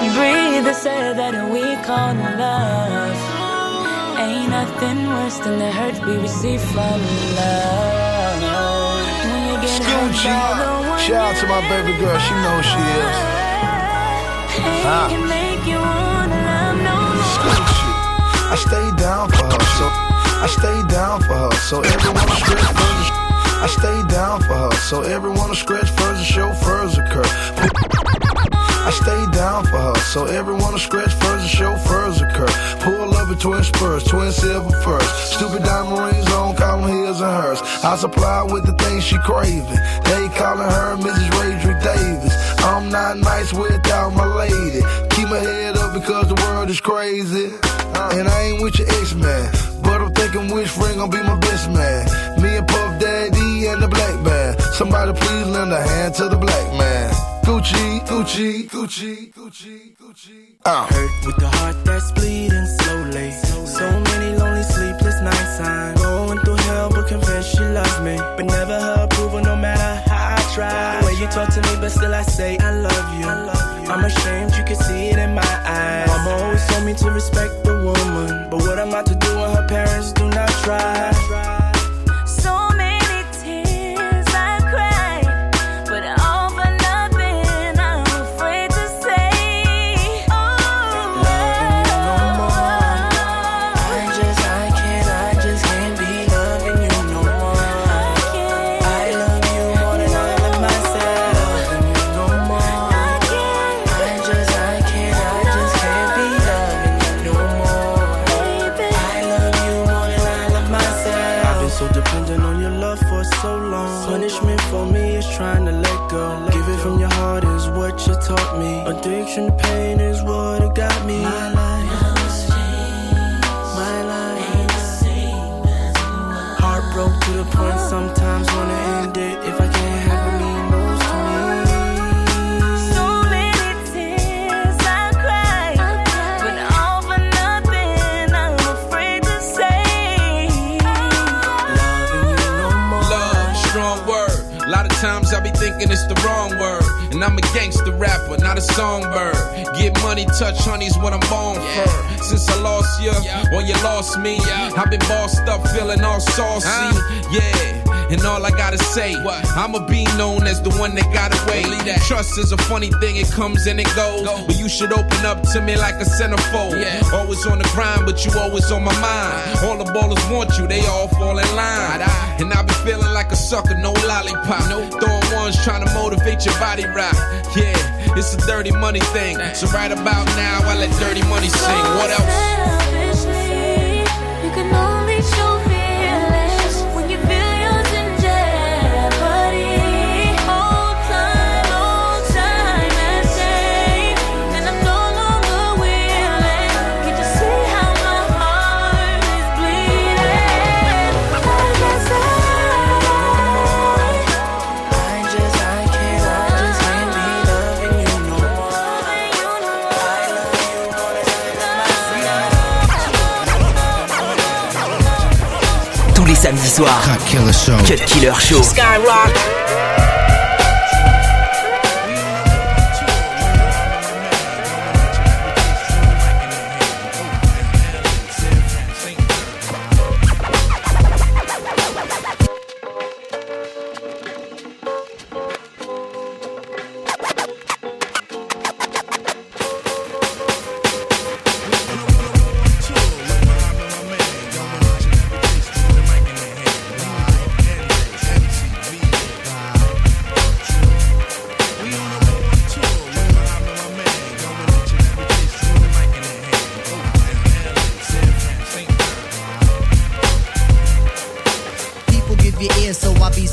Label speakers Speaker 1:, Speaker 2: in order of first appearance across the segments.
Speaker 1: So
Speaker 2: hard to breathe, they say that we call love. Ain't nothing worse than the hurt we receive from love. When you get hurt by the
Speaker 3: Shout out to my baby girl, she knows she is. Huh? Ah. I stay down for her, so I stay down for her, so everyone stretch further. I stay down for her, so everyone will stretch further, chauffeurs occur. I stay down for her, so everyone will stretch further, chauffeurs occur. Pull up in twin spurs, twin silver first. Stupid diamond rings on, call them his and hers. I supply with the things she craving. They calling her Mrs. Radric Davis. I'm not nice without my lady. Keep my head up because the world is crazy. And I ain't with your ex-man. But I'm thinking which ring gon' be my best man. Me and Puff Daddy and the black man. Somebody please lend a hand to the black man. Gucci, Gucci, Gucci, Gucci, Gucci.
Speaker 4: Uh. Hurt with the heart that's bleeding slowly. So many lonely sleepless nights. I'm going through hell, but confess she loves me. But never her approval, no matter how I try. The way you talk to me, but still I say I love you. I'm ashamed, you can see it in my eyes. Mama always told me to respect
Speaker 1: songbird. Get money, touch honey's what I'm born for. Since I lost you, or you lost me, I've been bossed up, feeling all saucy. Yeah. And all I gotta say, what? I'ma be known as the one that got away. That. Trust is a funny thing, it comes and it goes. Go. But you should open up to me like a centerfold. Yeah. Always on the grind, but you always on my mind. Uh-huh. All the ballers want you, they all fall in line. And I be feeling like a sucker, no lollipop. No throwing ones trying to motivate your body rock. Yeah, it's a dirty money thing. So right about now, I let dirty money sing. What else?
Speaker 5: Samedi soir.
Speaker 6: Cut Killer Show.
Speaker 5: Cut Killer Show.
Speaker 7: Skyrock.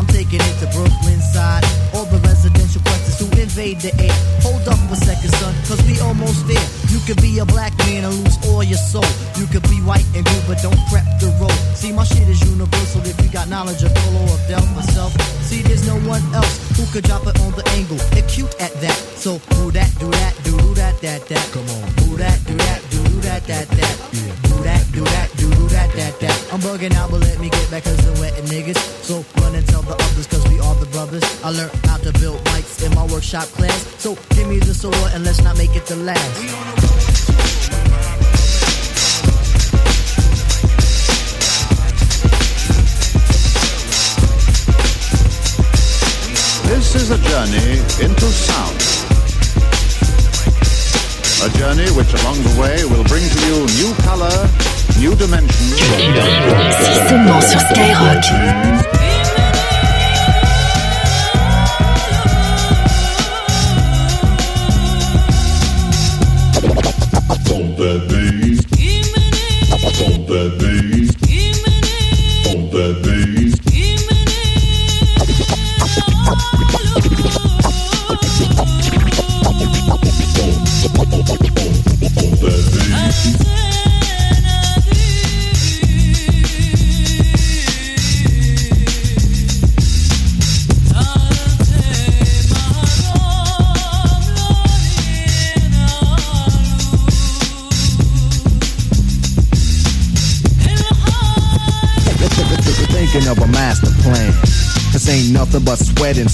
Speaker 8: I'm taking it to Brooklyn side. All the residential questions who invade the air. Hold up a second, son, cause we almost there. You could be a black man and lose all your soul. You could be white and good, but don't prep the road. See, my shit is universal if you got knowledge of Dolo or Del myself. See, there's no one else who could drop it on the angle. Acute at that. So, do that, do that, do that, that, that. Come on. Do that, do that, that, that, that. Do that, do that, do that, that, that. I'm bugging out, but let me get back cause I'm wetting niggas. So, run and tell the others cause we are the brothers. I learned how to build mics in my workshop class. So, give me the sword and let's not make it the last.
Speaker 9: This is a journey into sound. A journey which along the way will bring to you new color, new dimension.
Speaker 5: Seulement sur Skyrock.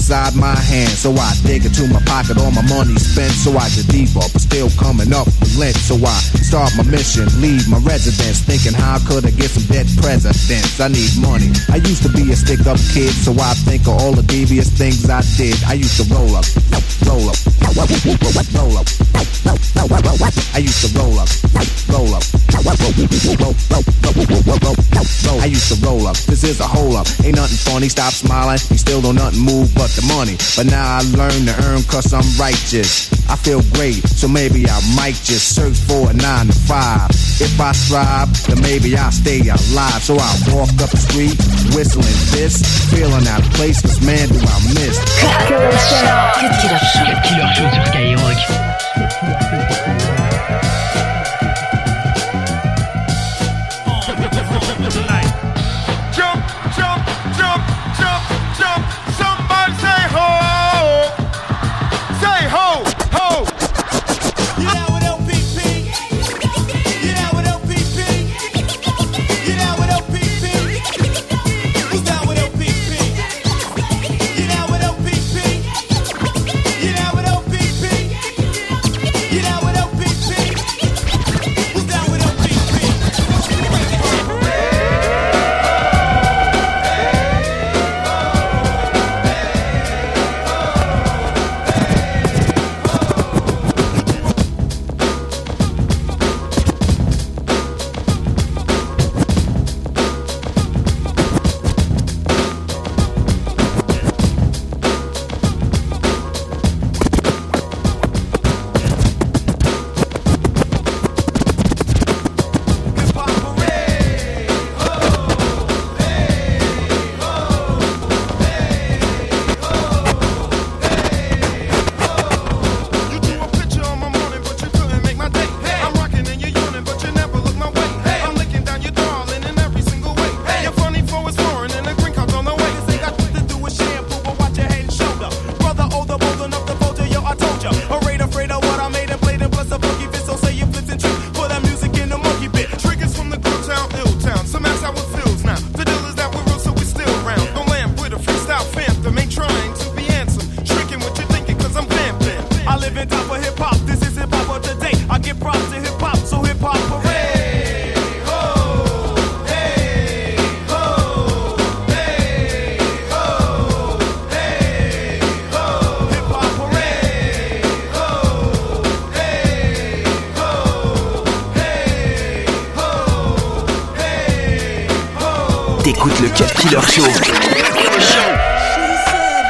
Speaker 6: Inside my hand. So I dig into my pocket, all my money spent. So I get deeper, but still coming up with lint. So I start my mission, leave my residence, thinking how could I get some dead presidents? I need money. I used to be a stick up kid, so I think of all the devious things I did. I used to roll up, roll up, roll up. I used to roll up, roll up, I used to roll up. This is a hole up. Ain't nothing funny. Stop smiling. You still don't nothing move but the money. But now I learn to earn cause I'm righteous. I feel great, so maybe I might just search for a nine to five. If I strive, then maybe I'll stay alive. So I walk up the street, whistling this, feeling out of place, cause man, do I miss.
Speaker 5: Cut Killer Show. Her song She said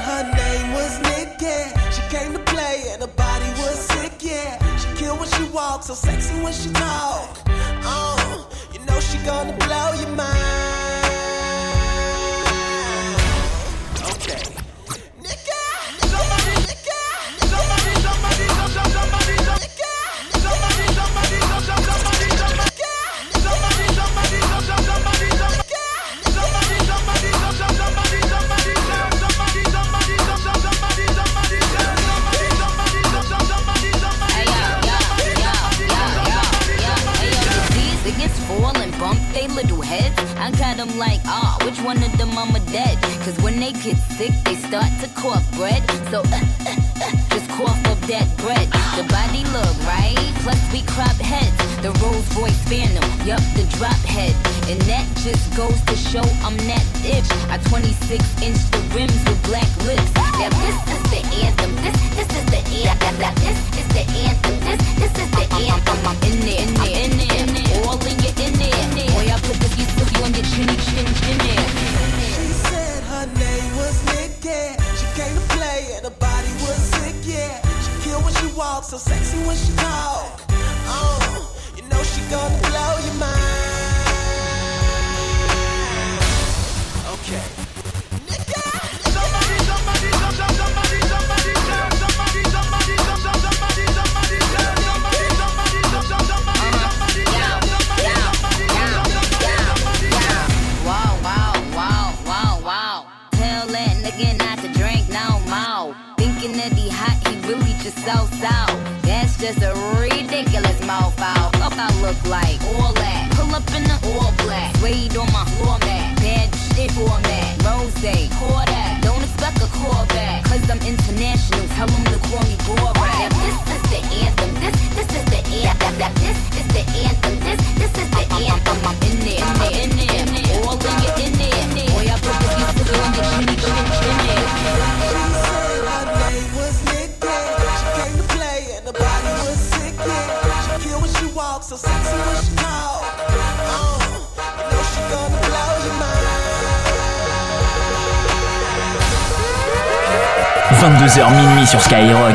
Speaker 5: her name was Nikki She came to play and the body was sick yeah She killed with you walk
Speaker 7: so sexy when she talk. Oh, you know she gonna blow your mind.
Speaker 10: One of them I'ma dead? Cause when they get sick, they start to cough bread. So, uh, uh, uh, just cough up that bread. The body look right, plus we crop heads. The Rolls Royce Phantom, yup, the drop head. And that just goes to show I'm that bitch. I 26 inch the rims with black lips. Now this is the anthem, this, this is the anthem. Now this is the anthem, this, this is the anthem. I'm in there, in there, in there, all in your in there. Boy, I put this you on your chinny chin chin
Speaker 7: She said her name was Nikki. She came to play and her body was sick, yeah. She kill when she walks, so sexy when she talk. Oh, you know she gonna blow your mind. Okay.
Speaker 10: Look like
Speaker 5: 22h minuit sur Skyrock.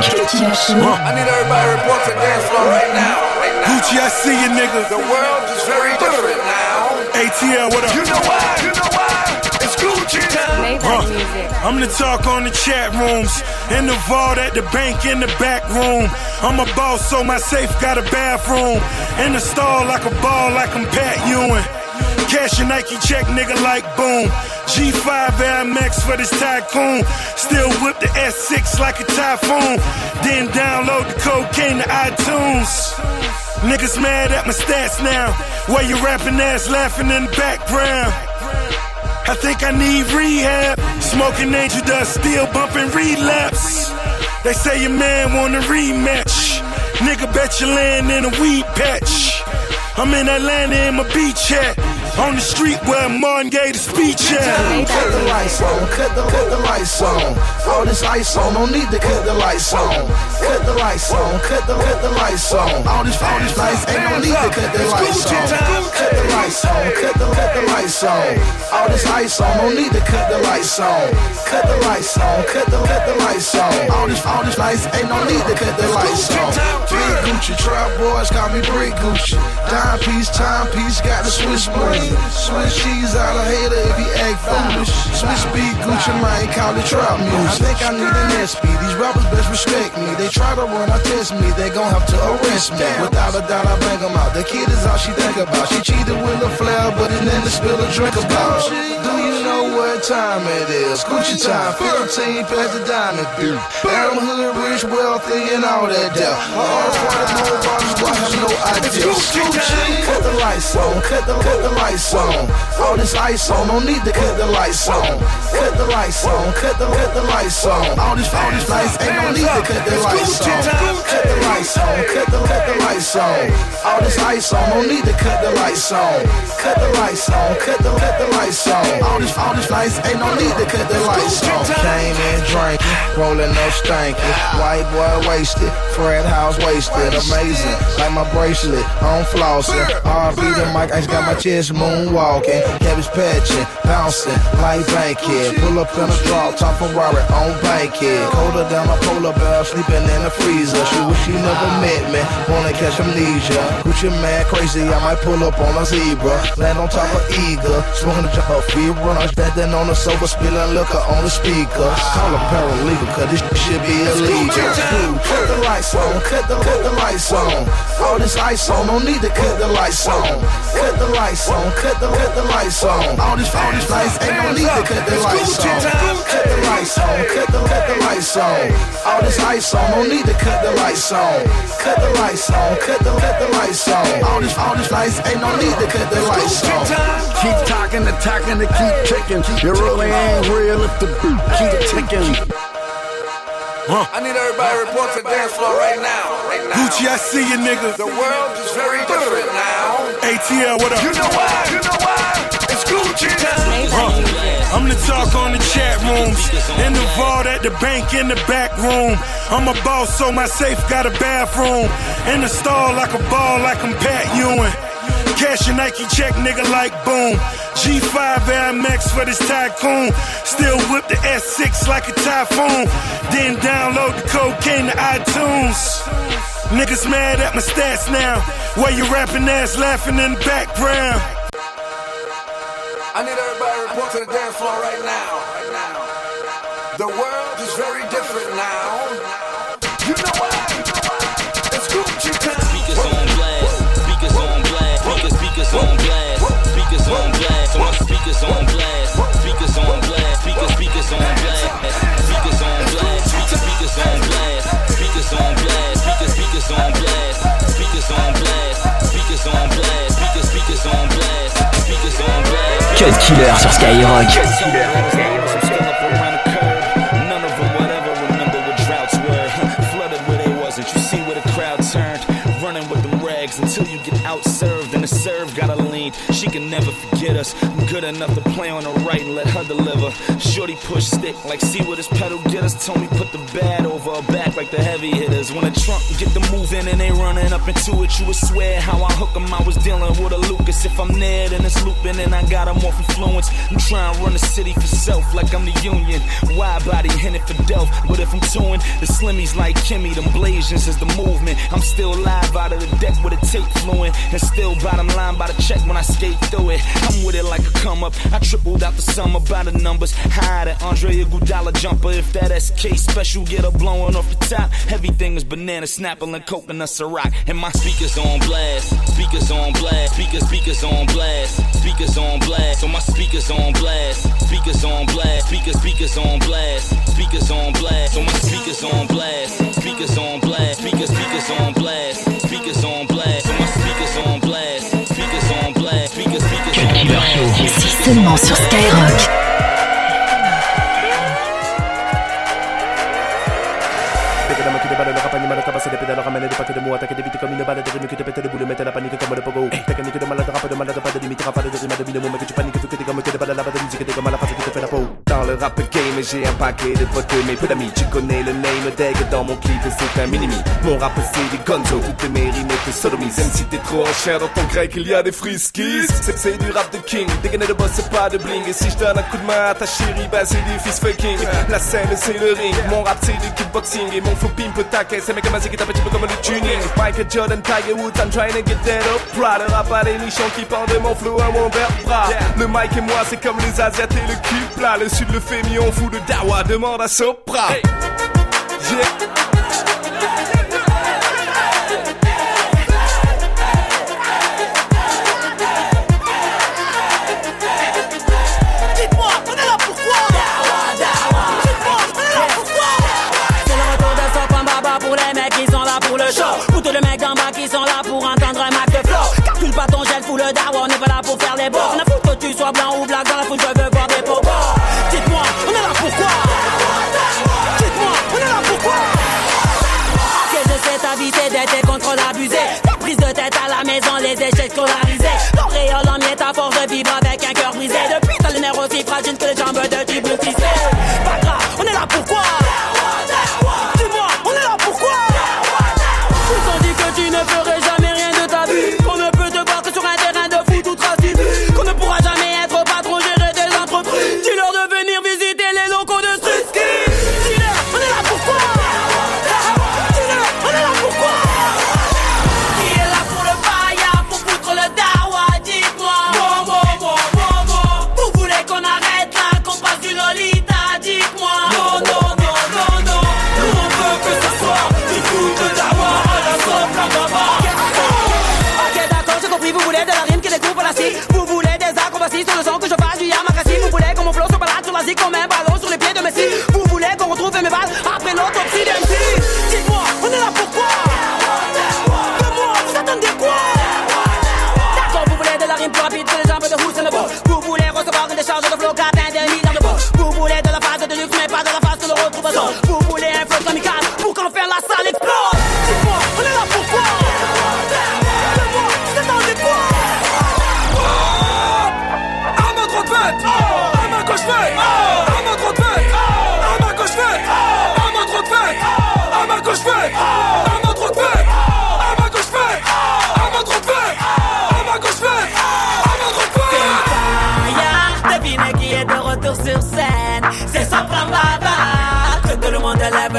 Speaker 11: Gucci, I see you, nigga. The world is very different now. ATL, what up? You know why? You know why? It's Gucci time. Uh, I'm the talk on the chat rooms. In the vault at the bank in the back room. I'm a boss, so my safe got a bathroom. In the stall like a ball, like I'm Pat Ewing. Cash your Nike check, nigga, like boom. G5 Air Max for this tycoon. Still whip the S6 like a typhoon. Then download the cocaine to iTunes. Niggas mad at my stats now. Where you rapping ass laughing in the background. I think I need rehab. Smoking angel dust, still bumping relapse. They say your man want a rematch. Nigga bet you land in a weed patch. I'm in Atlanta in my beach hat. On the street where Martin gave the speech
Speaker 3: at. Cut the lights on, cut the, cut the lights on. All this ice on, no need to cut the lights on. Cut the lights on, cut the, cut the lights on. All this, all this lights, ain't no need to cut the lights on. Cut the lights on, cut the, cut the lights on. All this ice on, no need to cut the lights on. Cut the lights on, cut the, cut the lights on. All this, all this lights, ain't no need to cut the lights on. Big Gucci, trap boys call me Brick Gucci. Dime piece, timepiece, got the Swiss money. Swiss she's out of hater if he act foolish. Swizz Beatz Gucci Mane, call it trap music. I think I need an SP. These rappers best respect me. They try to run, I test me. They gon' have to arrest me. Without a doubt, I bang them out. The kid is all she think about. She cheated with a flair, but it never spill a drink about. Do you know what time it is? Gucci time, 15 past the diamond dude. Adam Hood, rich, wealthy, and all that death. All the more bottles, boy, have no idea. Gucci, cut the lights on, cut the, cut the lights on. All this ice on, no need to cut the lights on. Cut the lights on, cut the cut the lights on. All this all these lights ain't no need to cut the lights on. Cut the lights on, cut the cut the lights on. All this ice on, no need to cut the lights on. Cut the lights on, cut cut the, cut the lights on. All this, all this lights, ain't no need to cut the lights on. Came in drinking, rolling no stankin'. White boy wasted, Fred House wasted. Amazing, like my bracelet, on flossing. RB the mic, I just got my chest moonwalking. Cabbage patching, bouncing, like bankhead. Pull up in a drop, top Ferrari on bankhead. Colder than a polar bear, sleeping in a freezer. She wish she never met me, wanna catch amnesia. Gucci Mane crazy, I might pull up on a zebra. Land on top of eagle, smoking the jump up, feet run. Standing on the sofa, spilling liquor on the speaker. Call a paralegal, cause this should be illegal. Cut the lights on, cut the, cut the lights on. All this ice on, no need to cut the lights on. Cut the lights on, cut the, cut the lights on. All this, all these lights, ain't no need to cut the lights on. Cut the lights on, cut the, cut the lights on. All this ice on, no need to cut the lights on. Cut the lights on, cut the, cut the lights on. All this, all these lights, ain't no need to cut the lights on.
Speaker 12: Keep talking, attacking, to keep ticking. You really ain't real if the beat keep ticking.
Speaker 11: Huh. I need everybody to report to the dance floor right now. Right now. Gucci, I see you, nigga. The world is very different now. ATL, what up? You know why? You know why? It's Gucci time. Huh. I'm the talk on the chat rooms. In the vault at the bank in the back room. I'm a boss, so my safe got a bathroom. In the stall like a ball, like I'm Pat Ewing. Cash a Nike check, nigga, like boom. G5 Air Max for this tycoon. Still whip the S6 like a typhoon. Then download the cocaine to iTunes. Niggas mad at my stats now. Where you rapping ass laughing in the background. I need everybody to report to the dance floor right now. The world
Speaker 5: Cut Killer sur Skyrock.
Speaker 13: Never forget us. I'm good enough to play on the right and let her deliver. Shorty push stick like see what this pedal get us. Me put the bad over her back like the heavy hitters. When the trunk get the moving and they running up into it, you would swear how I hook 'em. I was dealing with a Lucas. If I'm there, then it's looping and I got 'em off influence. I'm trying to run the city for self like I'm the union. Wide body it for delf. But if I'm touring, the slimmies like Kimmy, them Blasians is the movement. I'm still live out of the deck with a tape fluent. And still bottom line by the check when I skate through it. I'm with it like a come up. I tripled out the summer by the numbers. High than Andre Iguodala jumper. If that SK special get her blowing off the top, everything is banana, snapple, and coconut Ciroc. And my Speakers on blast. Speakers on blast. Speakers, speakers on blast. Speakers on blast. So my speakers on blast. Speakers on blast. Speakers, speakers on blast. Speakers on blast. So my speakers on blast. Speakers on blast. Speakers, speakers on blast. Speakers on blast.
Speaker 5: Killer. Show. Ici seulement sur Skyrock.
Speaker 14: Que la tabasser des pédales, ramène des paquets de mots, attaquer des bites comme une balle, des rimes qui te pètent des boules, mettre la panique comme le pogo. Technique de malade, rap de malade, pas de limite, rafale de rime, de bine, mais que tu paniques, tout que t'es comme que des balles, là-bas de musique, t'es comme à la face qui te fait la peau. Dans le rap game, j'ai un paquet de potes, mes peu d'amis, tu connais le name tag dans mon clip, c'est un minimi. Mon rap c'est des gonzo, toutes mes rimes te sodomisent, même si t'es trop en chair dans ton grec, il y a des friskies. C'est c'est du rap de king, dégainer de boss, c'est pas de bling, et si je donne un coup de main à ta chérie, bah c'est du fist fucking. La scène c'est le ring, mon rap c'est du kickboxing, et mon flow pimpe taquet, c'est mec magique qui tape un petit peu comme le tuning. Michael Jordan, Tiger Woods, I'm trying to get that up. Prada, rap à l'émission qui parle de mon flow à mon vertebras. Le mic et moi, c'est comme les Asiates et le cul. Le sud le fémion, fou de dawa, demande à Sopra.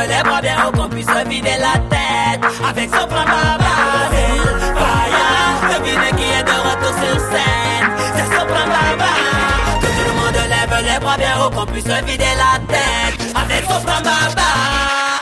Speaker 15: Les bras bien haut qu'on puisse vider la tête avec son plan Babel. Fire, devinez qui est de retour sur scène. C'est son plan Babel. Que tout le monde lève les bras bien haut qu'on puisse vider la tête avec son plan Babel.